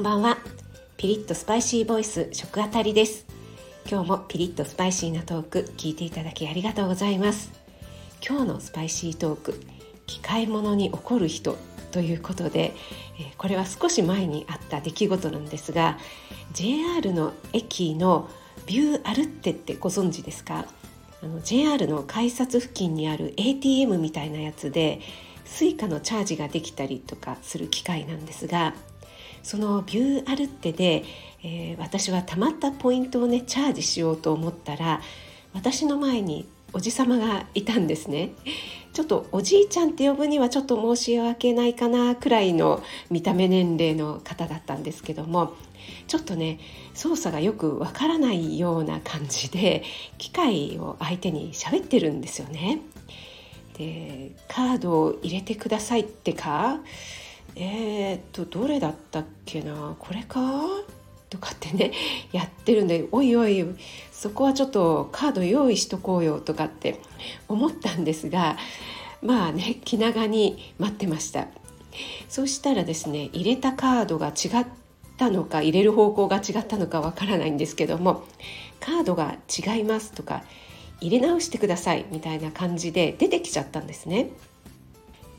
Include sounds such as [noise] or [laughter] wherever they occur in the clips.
んばんは。ピリッとスパイシーボイス食あたりです。今日もピリッとスパイシーなトーク聞いていただきありがとうございます。今日のスパイシートーク機械物に怒る人ということでこれは少し前にあった出来事なんですが JR の駅のビューアルッテってご存知ですか？あの JR の改札付近にある ATM みたいなやつで Suica のチャージができたりとかする機械なんですがそのビューアルテで、えー、私はたまったポイントをねチャージしようと思ったら私の前におじさまがいたんですねちょっとおじいちゃんって呼ぶにはちょっと申し訳ないかなくらいの見た目年齢の方だったんですけどもちょっとね操作がよくわからないような感じで機械を相手に喋ってるんですよね。でカードを入れてくださいってかえー、っとどれだったっけな？これか？とかってね [laughs] やってるんでおいおいそこはちょっとカード用意しとこうよとかって思ったんですがまあね気長に待ってました。そしたらですね入れたカードが違ったのか入れる方向が違ったのかわからないんですけどもカードが違いますとか入れ直してくださいみたいな感じで出てきちゃったんですね。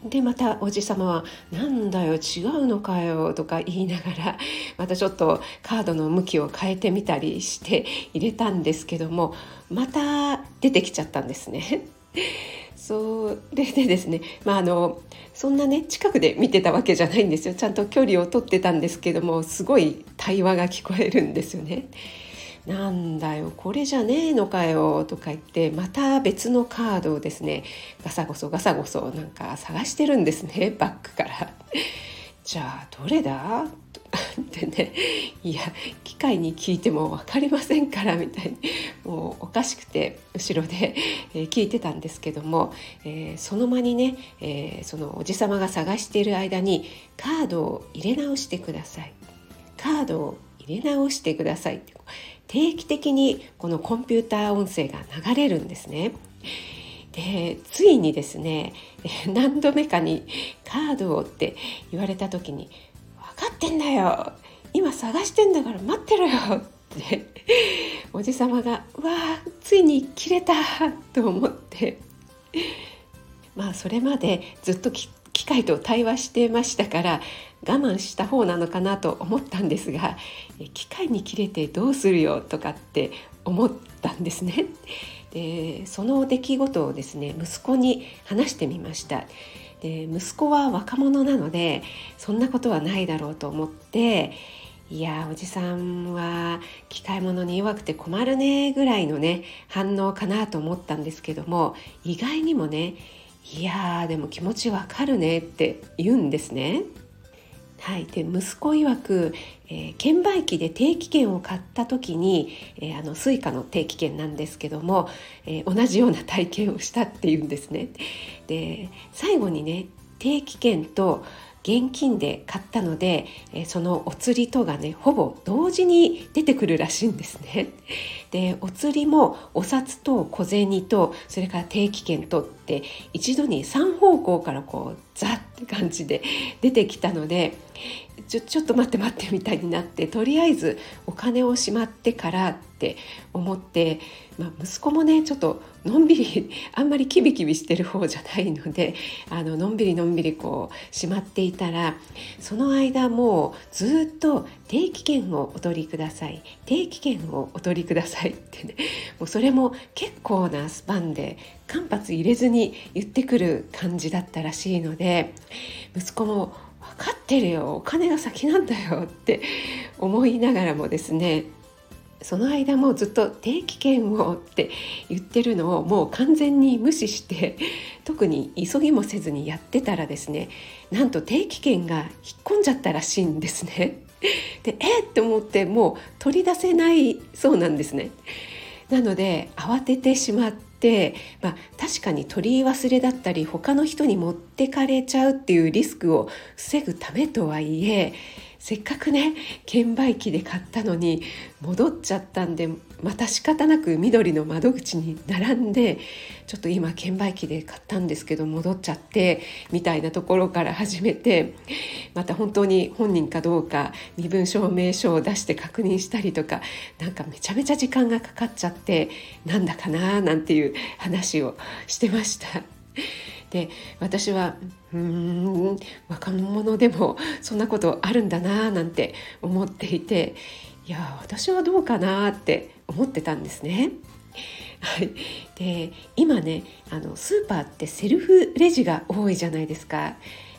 でまたおじ様は「なんだよ違うのかよ」とか言いながら [laughs] またちょっとカードの向きを変えてみたりして入れたんですけどもまた出てきちゃったんですね。[laughs] それでですね、まあ、あのそんなね近くで見てたわけじゃないんですよちゃんと距離を取ってたんですけどもすごい対話が聞こえるんですよね。なんだよこれじゃねえのかよとか言ってまた別のカードをですねガサゴソガサゴソなんか探してるんですね [laughs] バッグから。じゃあどれだ？ってねいや機械に聞いても分かりませんからみたいにもうおかしくて後ろで、聞いてたんですけども、えー、その間にね、えー、そのおじさまが探している間にカードを入れ直してくださいカードを入れ直してくださいって定期的にこのコンピューター音声が流れるんですね。でついにですね [laughs] 何度目かに「カードを」って言われた時に「分かってんだよ今探してんだから待ってろよ」っておじさまが「うわついに切れた!」と思ってまあそれまでずっと械と対話してましたから我慢した方なのかなと思ったんですが機械に切れてどうするよとかって思ったんですね。でその出来事をですね息子に話してみました。で息子は若者なのでそんなことはないだろうと思っていやおじさんは機械物に弱くて困るねぐらいのね反応かなと思ったんですけども意外にもねいやーでも気持ちわかるねって言うんですね。はい、で息子曰く、えー、券売機で定期券を買った時に、えー、あの Suica の定期券なんですけども、えー、同じような体験をしたっていうんですね。で最後にね定期券と現金で買ったので、そのお釣りとがねほぼ同時に出てくるらしいんですね。でお釣りもお札と小銭とそれから定期券とって一度に3方向からこうザッって感じで [laughs] 出てきたのでちょちょっと待って待ってみたいになってとりあえずお金をしまってからって思って、まあ、息子もねちょっとのんびりあんまりキビキビしてる方じゃないので [laughs] あののんびりのんびりこうしまっていたらその間もうずっと定期券をお取りください。定期券をお取りくださいってね。[laughs] もうそれも結構なスパンで間髪入れずに言ってくる感じだったらしいので息子も分かってるよ。お金が先なんだよって思いながらもですねその間もずっと定期券をって言ってるのをもう完全に無視して [laughs] 特に急ぎもせずにやってたらですねなんと定期券が引っ込んじゃったらしいんですね。[laughs] でえっって思ってもう取り出せないそうなんですね。なので慌ててしまって、まあ、確かに取り忘れだったり他の人に持ってかれちゃうっていうリスクを防ぐためとはいえせっかくね券売機で買ったのに戻っちゃったんでまた仕方なく緑の窓口に並んでちょっと今券売機で買ったんですけど戻っちゃってみたいなところから始めてまた本当に本人かどうか身分証明書を出して確認したりとかなんかめちゃめちゃ時間がかかっちゃってなんだかななんていう話をしてました。で私はうん若者でもそんなことあるんだななんて思っていていや私はどうかなって思ってたんですね。はい、で今ねあのスーパーってセルフレジが多いじゃないですか。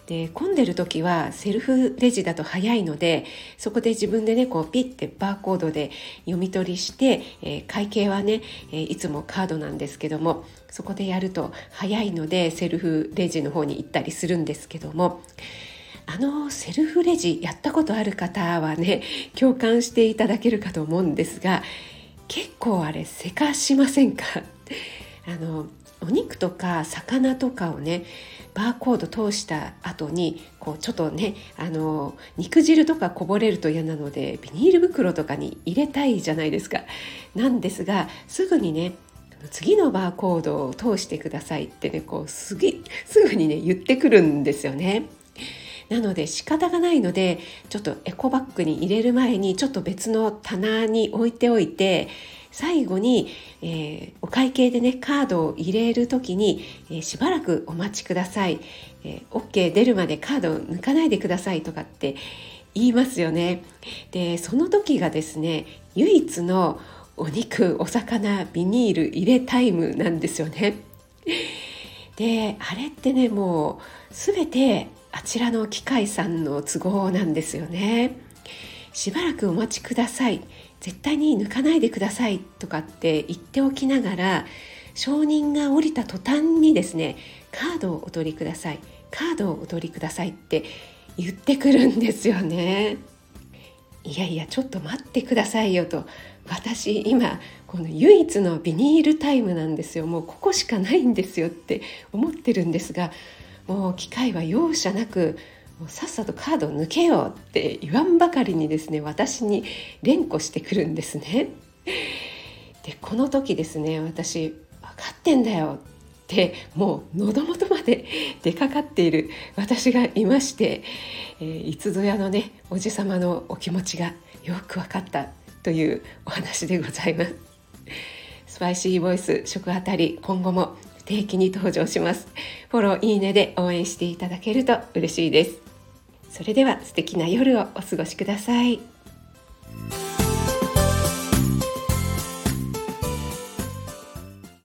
で混んでる時はセルフレジだと早いのでそこで自分でねこうピッてバーコードで読み取りして、えー、会計はね、えー、いつもカードなんですけどもそこでやると早いのでセルフレジの方に行ったりするんですけどもあのセルフレジやったことある方はね共感していただけるかと思うんですが結構あれせかしませんか？[laughs] あのお肉とか魚とかをねバーコード通した後にこうちょっとねあの肉汁とかこぼれると嫌なのでビニール袋とかに入れたいじゃないですか。なんですがすぐにね次のバーコードを通してくださいってねこうすぎすぐにね言ってくるんですよね。なので仕方がないのでちょっとエコバッグに入れる前にちょっと別の棚に置いておいて最後に、えー、お会計でねカードを入れる時に、えー、しばらくお待ちください、えー、OK 出るまでカードを抜かないでくださいとかって言いますよねでその時がですね唯一のお肉お魚ビニール入れタイムなんですよね。[laughs] であれってねもう全てあちらの機械さんの都合なんですよね。しばらくお待ちください。絶対に抜かないでくださいとかって言っておきながら承認が降りた途端にですねカードをお取りください。カードをお取りくださいって言ってくるんですよね。いやいやちょっと待ってくださいよと。私今この唯一のビニールタイムなんですよもうここしかないんですよって思ってるんですがもう機械は容赦なくもうさっさとカード抜けようって言わんばかりにですね私に連呼してくるんですね。でこの時ですね私分かってんだよってもう喉元まで [laughs] 出かかっている私がいまして、えー、いつぞやのねおじさまのお気持ちがよく分かったというお話でございます。スパイシーボイス食あたり今後も定期に登場します。フォローいいねで応援していただけると嬉しいです。それでは素敵な夜をお過ごしください。